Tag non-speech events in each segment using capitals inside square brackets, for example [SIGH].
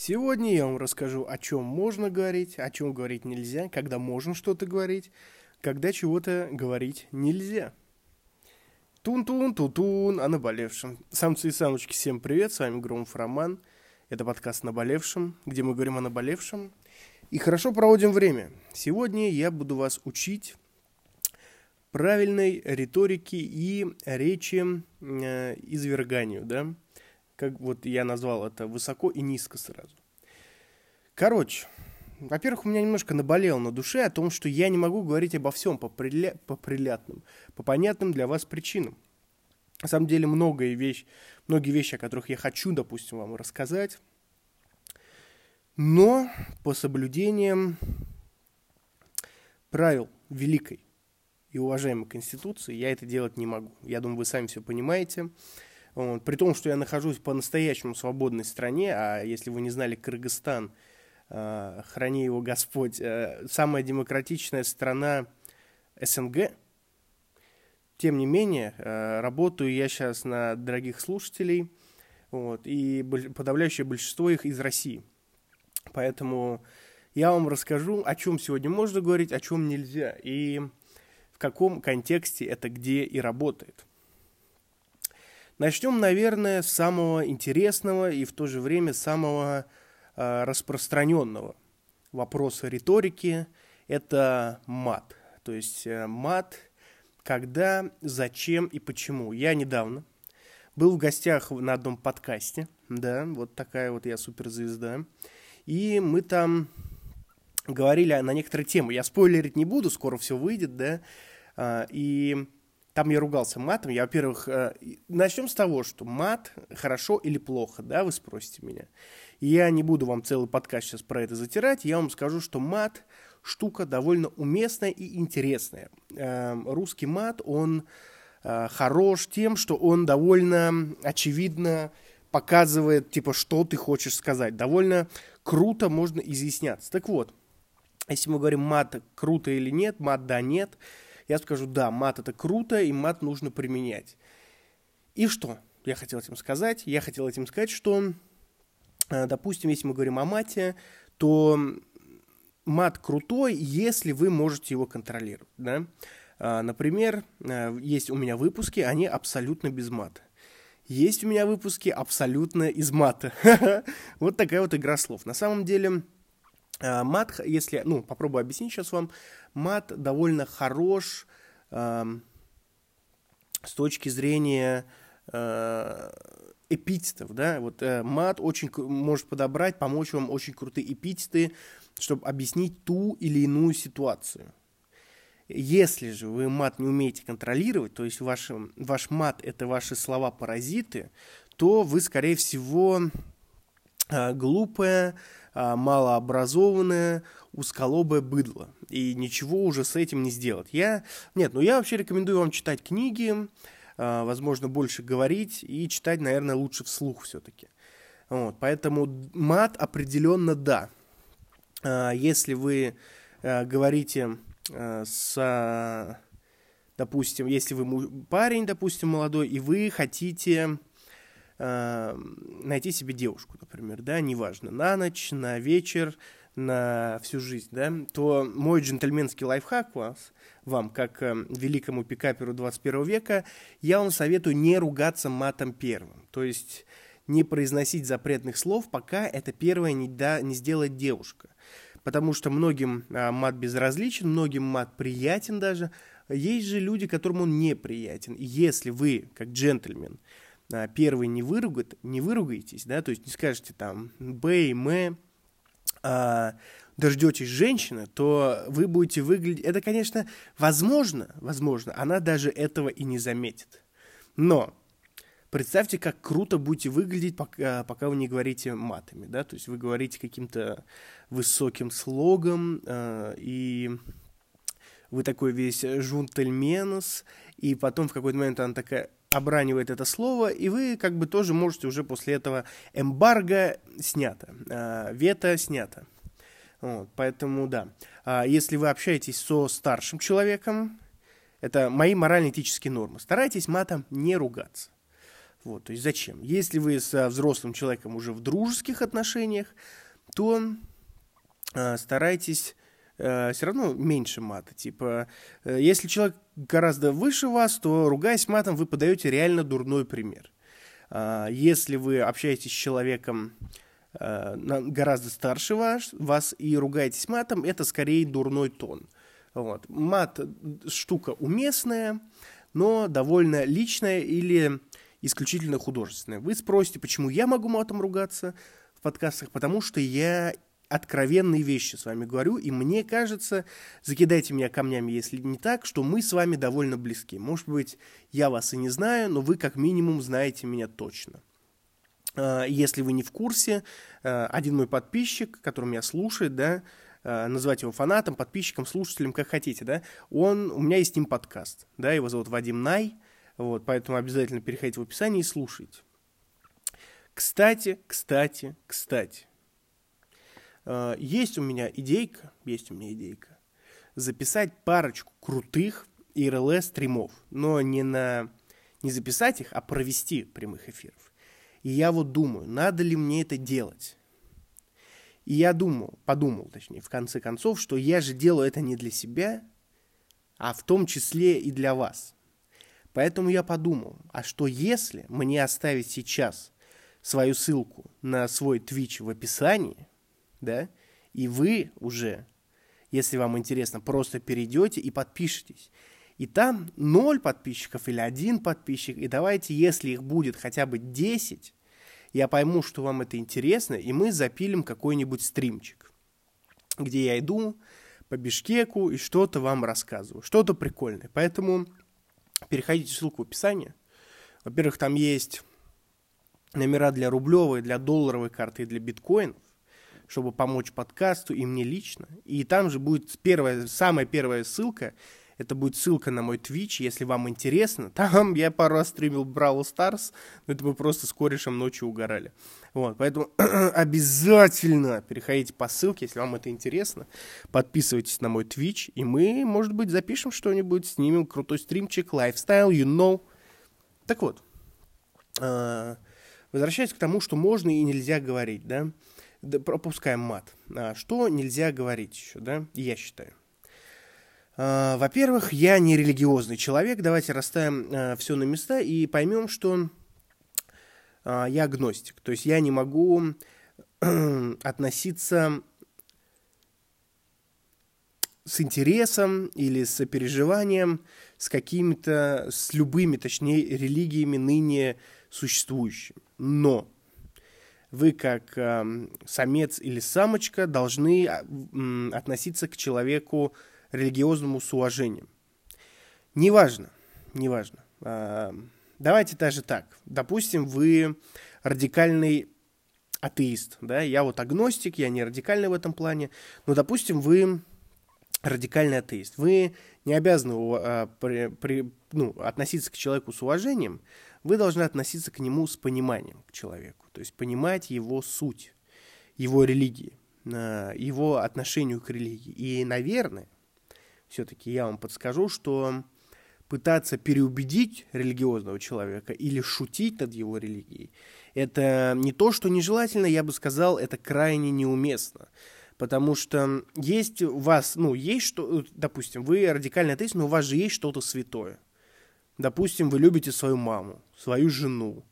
Сегодня я вам расскажу, о чем можно говорить, о чем говорить нельзя, когда можно что-то говорить, когда чего-то говорить нельзя. Тун-тун, ту-тун, о наболевшем. Самцы и самочки, всем привет, с вами Громов Роман. Это подкаст «Наболевшем», где мы говорим о наболевшем. И хорошо проводим время. Сегодня я буду вас учить правильной риторике и речи э, изверганию, да, как вот я назвал это высоко и низко сразу. Короче, во-первых, у меня немножко наболело на душе о том, что я не могу говорить обо всем по, приля... по прилятным, по понятным для вас причинам. На самом деле, многое вещь, многие вещи, о которых я хочу, допустим, вам рассказать, но по соблюдением правил великой и уважаемой Конституции я это делать не могу. Я думаю, вы сами все понимаете. Вот. При том, что я нахожусь по-настоящему свободной стране, а если вы не знали, Кыргызстан, э, храни его Господь, э, самая демократичная страна СНГ, тем не менее, э, работаю я сейчас на дорогих слушателей, вот, и подавляющее большинство их из России. Поэтому я вам расскажу, о чем сегодня можно говорить, о чем нельзя, и в каком контексте это где и работает. Начнем, наверное, с самого интересного и в то же время самого э, распространенного вопроса риторики. Это мат. То есть э, мат, когда, зачем и почему. Я недавно был в гостях на одном подкасте, да, вот такая вот я суперзвезда, и мы там говорили на некоторые темы. Я спойлерить не буду, скоро все выйдет, да, а, и там я ругался матом. Я, во-первых, э, начнем с того, что мат хорошо или плохо, да, вы спросите меня. я не буду вам целый подкаст сейчас про это затирать, я вам скажу, что мат штука довольно уместная и интересная. Эм, русский мат, он э, хорош тем, что он довольно очевидно показывает, типа, что ты хочешь сказать. Довольно круто можно изъясняться. Так вот, если мы говорим мат круто или нет, мат да, нет – я скажу, да, мат это круто, и мат нужно применять. И что я хотел этим сказать? Я хотел этим сказать, что, э, допустим, если мы говорим о мате, то мат крутой, если вы можете его контролировать. Да? А, например, э, есть у меня выпуски, они абсолютно без мата. Есть у меня выпуски абсолютно из мата. [LAUGHS] Вот такая вот игра слов. На самом деле, мат, если, ну, попробую объяснить сейчас вам, мат довольно хорош э, с точки зрения э, эпитетов, да, вот э, мат очень может подобрать, помочь вам очень крутые эпитеты, чтобы объяснить ту или иную ситуацию. Если же вы мат не умеете контролировать, то есть ваш, ваш мат это ваши слова-паразиты, то вы, скорее всего, э, глупая, э, малообразованная, узколобое быдло. И ничего уже с этим не сделать. Я... Нет, ну я вообще рекомендую вам читать книги, э, возможно, больше говорить и читать, наверное, лучше вслух все-таки. Вот, поэтому мат определенно да. Если вы говорите с, допустим, если вы парень, допустим, молодой, и вы хотите э, найти себе девушку, например, да, неважно, на ночь, на вечер, на всю жизнь, да, то мой джентльменский лайфхак вас, вам, как э, великому пикаперу 21 века, я вам советую не ругаться матом первым. То есть не произносить запретных слов, пока это первое не, да, не сделает девушка. Потому что многим а, мат безразличен, многим мат приятен даже. Есть же люди, которым он неприятен. И если вы, как джентльмен, первый не, выругает, не выругаетесь, да, то есть не скажете там «б» и «м», а, дождетесь женщины, то вы будете выглядеть... Это, конечно, возможно, возможно, она даже этого и не заметит. Но представьте, как круто будете выглядеть, пока, пока вы не говорите матами, да, то есть вы говорите каким-то высоким слогом, э, и вы такой весь жунтельменус, и потом в какой-то момент она такая обранивает это слово, и вы как бы тоже можете уже после этого эмбарго снято, э, вето снято. Вот, поэтому да, а если вы общаетесь со старшим человеком, это мои морально-этические нормы. Старайтесь матом не ругаться. Вот, то есть зачем? Если вы со взрослым человеком уже в дружеских отношениях, то э, старайтесь э, все равно меньше мата. Типа, э, если человек гораздо выше вас, то ругаясь матом, вы подаете реально дурной пример. Э, если вы общаетесь с человеком э, гораздо старше вас, вас и ругаетесь матом, это скорее дурной тон. Вот. Мат штука уместная, но довольно личная или исключительно художественная. Вы спросите, почему я могу матом ругаться в подкастах? Потому что я откровенные вещи с вами говорю, и мне кажется, закидайте меня камнями, если не так, что мы с вами довольно близки. Может быть, я вас и не знаю, но вы как минимум знаете меня точно. А, если вы не в курсе, а, один мой подписчик, который меня слушает, да, а, называть его фанатом, подписчиком, слушателем, как хотите, да, он, у меня есть с ним подкаст, да, его зовут Вадим Най, вот, поэтому обязательно переходите в описание и слушайте. Кстати, кстати, кстати, есть у меня идейка, есть у меня идейка, записать парочку крутых IRL стримов, но не на не записать их, а провести прямых эфиров. И я вот думаю, надо ли мне это делать. И я думал, подумал, точнее, в конце концов, что я же делаю это не для себя, а в том числе и для вас. Поэтому я подумал, а что если мне оставить сейчас свою ссылку на свой Twitch в описании, да, и вы уже, если вам интересно, просто перейдете и подпишитесь. И там ноль подписчиков или один подписчик, и давайте, если их будет хотя бы 10, я пойму, что вам это интересно, и мы запилим какой-нибудь стримчик, где я иду по Бишкеку и что-то вам рассказываю, что-то прикольное. Поэтому переходите ссылку в описании. Во-первых, там есть номера для рублевой, для долларовой карты и для биткоинов, чтобы помочь подкасту и мне лично. И там же будет первая, самая первая ссылка, это будет ссылка на мой Twitch, если вам интересно. [LAUGHS] Там я пару раз стримил Brawl Stars, но это мы просто с корешем ночью угорали. Вот, поэтому [CLEARS THROAT] обязательно переходите по ссылке, если вам это интересно. Подписывайтесь на мой Twitch, и мы, может быть, запишем что-нибудь, снимем крутой стримчик, лайфстайл, you know. Так вот, а, возвращаясь к тому, что можно и нельзя говорить, да, пропускаем мат. А, что нельзя говорить еще, да, я считаю. А, во-первых, я не религиозный человек. Давайте расставим а, все на места и поймем, что а, я агностик. То есть я не могу [CLEARS THROAT] относиться с интересом или с сопереживанием с какими-то, с любыми, точнее, религиями ныне существующими. Но вы как э, самец или самочка должны э, относиться к человеку религиозному с уважением. Неважно, неважно. А, давайте даже так. Допустим, вы радикальный атеист, да, я вот агностик, я не радикальный в этом плане, но, допустим, вы радикальный атеист. Вы не обязаны а, при, при, ну, относиться к человеку с уважением, вы должны относиться к нему с пониманием, к человеку, то есть понимать его суть, его религии, а, его отношению к религии. И, наверное, все-таки я вам подскажу, что пытаться переубедить религиозного человека или шутить над его религией, это не то, что нежелательно, я бы сказал, это крайне неуместно. Потому что есть у вас, ну, есть что, допустим, вы радикальный атеист, но у вас же есть что-то святое. Допустим, вы любите свою маму, свою жену,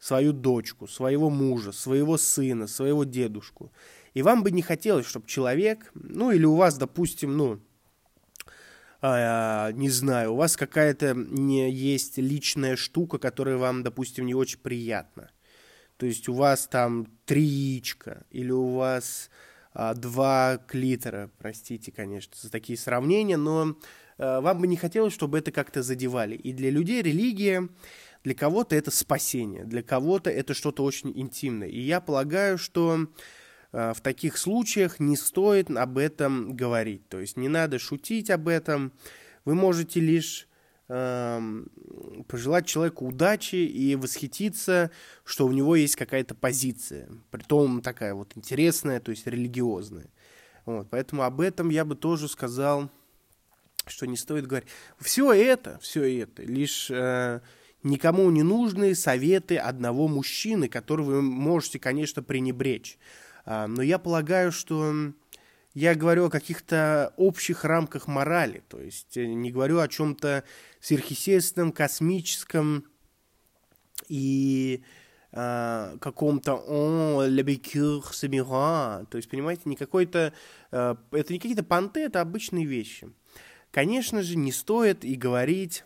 свою дочку, своего мужа, своего сына, своего дедушку. И вам бы не хотелось, чтобы человек, ну, или у вас, допустим, ну, а, не знаю, у вас какая-то не есть личная штука, которая вам, допустим, не очень приятна. То есть у вас там три яичка, или у вас а, два клитора, простите, конечно, за такие сравнения, но а, вам бы не хотелось, чтобы это как-то задевали. И для людей религия, для кого-то это спасение, для кого-то это что-то очень интимное. И я полагаю, что Э, в таких случаях не стоит об этом говорить. То есть не надо шутить об этом. Вы можете лишь э, пожелать человеку удачи и восхититься, что у него есть какая-то позиция, притом такая вот интересная, то есть религиозная. Вот, поэтому об этом я бы тоже сказал, что не стоит говорить. Все это, все это лишь э, никому не нужны советы одного мужчины, которые вы можете, конечно, пренебречь. А, но я полагаю, что я говорю о каких-то общих рамках морали, то есть э, не говорю о чем-то сверхъестественном, космическом и э, каком-то «О, le bécure То есть, понимаете, не какой-то... Э, это не какие-то понты, это обычные вещи. Конечно же, не стоит и говорить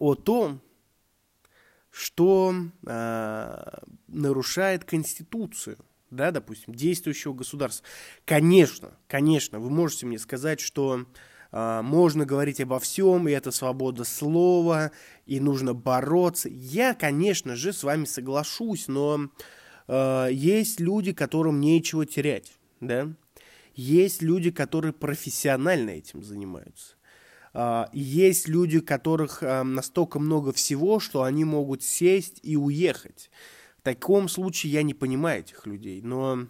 о том, что э, нарушает Конституцию да, допустим, действующего государства. Конечно, конечно, вы можете мне сказать, что э, можно говорить обо всем, и это свобода слова, и нужно бороться. Я, конечно же, с вами соглашусь, но э, есть люди, которым нечего терять, да. Есть люди, которые профессионально этим занимаются. Uh, есть люди, которых uh, настолько много всего, что они могут сесть и уехать. В таком случае я не понимаю этих людей, но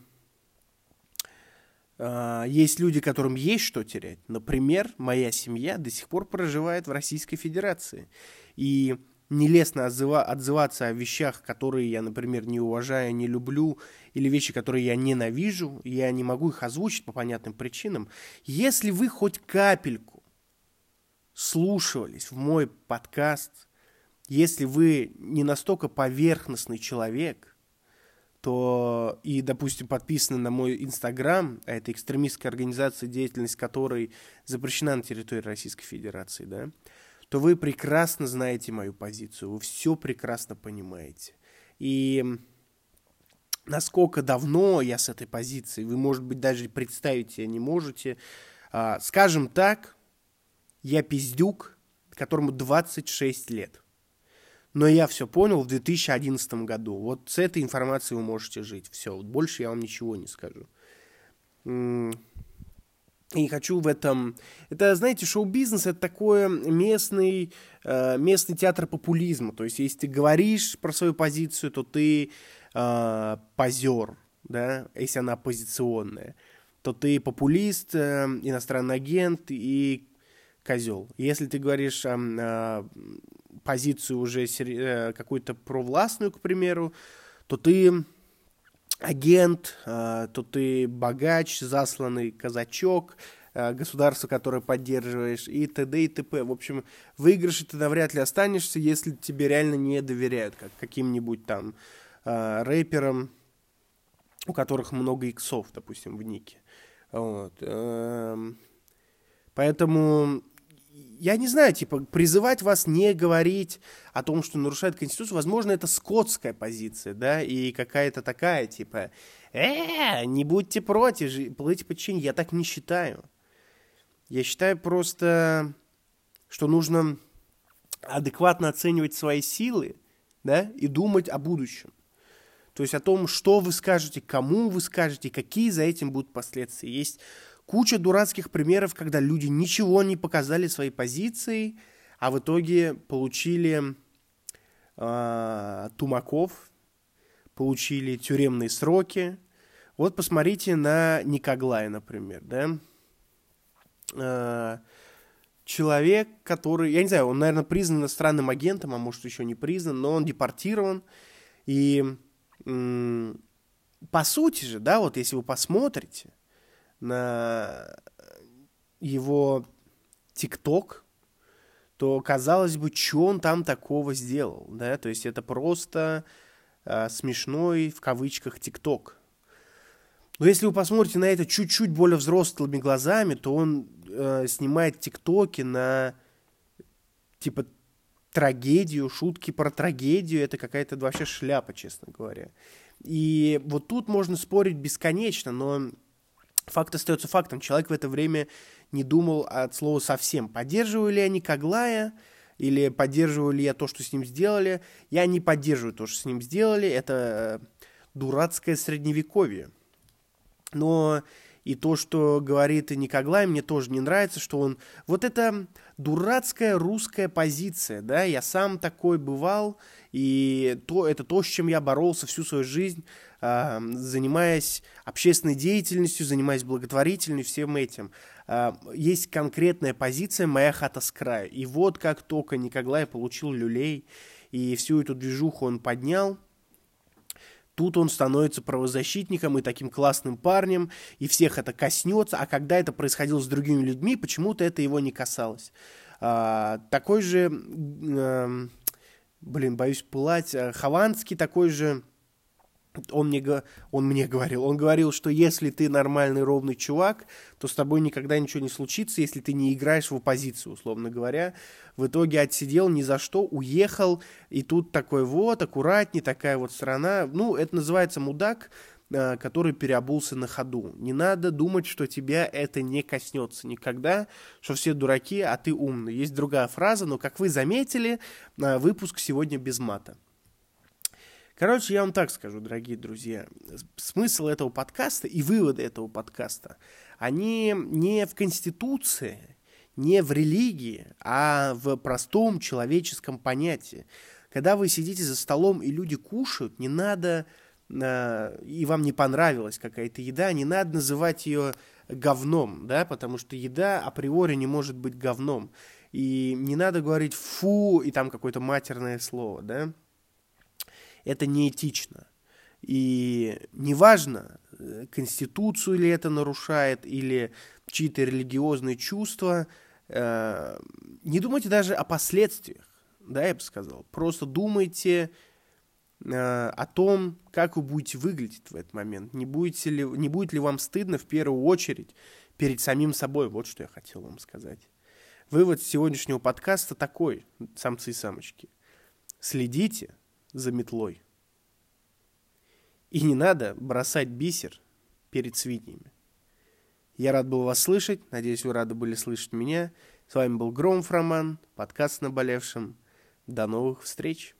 э, есть люди, которым есть что терять. Например, моя семья до сих пор проживает в Российской Федерации. И нелестно отзыва- отзываться о вещах, которые я, например, не уважаю, не люблю, или вещи, которые я ненавижу, я не могу их озвучить по понятным причинам. Если вы хоть капельку слушались в мой подкаст – если вы не настолько поверхностный человек, то и, допустим, подписаны на мой Инстаграм, а это экстремистская организация, деятельность которой запрещена на территории Российской Федерации, да, то вы прекрасно знаете мою позицию, вы все прекрасно понимаете. И насколько давно я с этой позиции, вы, может быть, даже представить себе не можете. А, скажем так, я пиздюк, которому 26 лет но я все понял в 2011 году. Вот с этой информацией вы можете жить. Все, вот больше я вам ничего не скажу. И хочу в этом... Это, знаете, шоу-бизнес — это такой местный, э, местный театр популизма. То есть, если ты говоришь про свою позицию, то ты э, позер, да, если она оппозиционная, то ты популист, э, иностранный агент и козел. Если ты говоришь э, э, позицию уже э, какую-то провластную, к примеру, то ты агент, э, то ты богач, засланный казачок, э, государство, которое поддерживаешь, и т.д. и т.п. В общем, выигрыше ты навряд ли останешься, если тебе реально не доверяют, как каким-нибудь там рэперам, у которых много иксов, допустим, в нике. Вот. Эм, поэтому я не знаю, типа, призывать вас не говорить о том, что нарушает Конституцию, возможно, это скотская позиция, да, и какая-то такая, типа, э, не будьте против, плыть по чине. Я так не считаю. Я считаю просто, что нужно адекватно оценивать свои силы, да, и думать о будущем. То есть о том, что вы скажете, кому вы скажете, какие за этим будут последствия. Есть Куча дурацких примеров, когда люди ничего не показали своей позиции, а в итоге получили э, тумаков, получили тюремные сроки. Вот посмотрите на Никоглая, например, да. Э, человек, который, я не знаю, он, наверное, признан иностранным агентом, а может еще не признан, но он депортирован. И по сути же, да, вот если вы посмотрите, на его ТикТок, то казалось бы, что он там такого сделал, да, то есть это просто э, смешной в кавычках ТикТок. Но если вы посмотрите на это чуть-чуть более взрослыми глазами, то он э, снимает ТикТоки на типа трагедию, шутки про трагедию, это какая-то вообще шляпа, честно говоря. И вот тут можно спорить бесконечно, но Факт остается фактом. Человек в это время не думал от слова совсем. Поддерживаю ли я Никоглая или поддерживаю ли я то, что с ним сделали. Я не поддерживаю то, что с ним сделали. Это э, дурацкое средневековье. Но И то, что говорит Никоглай, мне тоже не нравится, что он... Вот это дурацкая русская позиция, да, я сам такой бывал, и то, это то, с чем я боролся всю свою жизнь, э, занимаясь общественной деятельностью, занимаясь благотворительностью, всем этим. Э, есть конкретная позиция «Моя хата с краю». И вот как только Никоглай получил люлей, и всю эту движуху он поднял – Тут он становится правозащитником и таким классным парнем, и всех это коснется, а когда это происходило с другими людьми, почему-то это его не касалось. А, такой же, э, блин, боюсь пылать, э, Хованский такой же он мне, он мне говорил, он говорил, что если ты нормальный, ровный чувак, то с тобой никогда ничего не случится, если ты не играешь в оппозицию, условно говоря. В итоге отсидел ни за что, уехал, и тут такой вот, аккуратней, такая вот страна. Ну, это называется мудак, э, который переобулся на ходу. Не надо думать, что тебя это не коснется никогда, что все дураки, а ты умный. Есть другая фраза, но, как вы заметили, э, выпуск сегодня без мата. Короче, я вам так скажу, дорогие друзья. Смысл этого подкаста и выводы этого подкаста, они не в Конституции, не в религии, а в простом человеческом понятии. Когда вы сидите за столом и люди кушают, не надо, э, и вам не понравилась какая-то еда, не надо называть ее говном, да, потому что еда априори не может быть говном. И не надо говорить фу и там какое-то матерное слово, да это неэтично. И неважно, э, конституцию ли это нарушает, или чьи-то религиозные чувства, э, не думайте даже о последствиях, да, я бы сказал. Просто думайте э, о том, как вы будете выглядеть в этот момент. Не, будете ли, не будет ли вам стыдно в первую очередь перед самим собой. Вот что я хотел вам сказать. Вывод сегодняшнего подкаста такой, самцы и самочки. Следите за метлой. И не надо бросать бисер перед свиньями. Я рад был вас слышать, надеюсь, вы рады были слышать меня. С вами был Громов Роман, подкаст «Наболевшим». До новых встреч!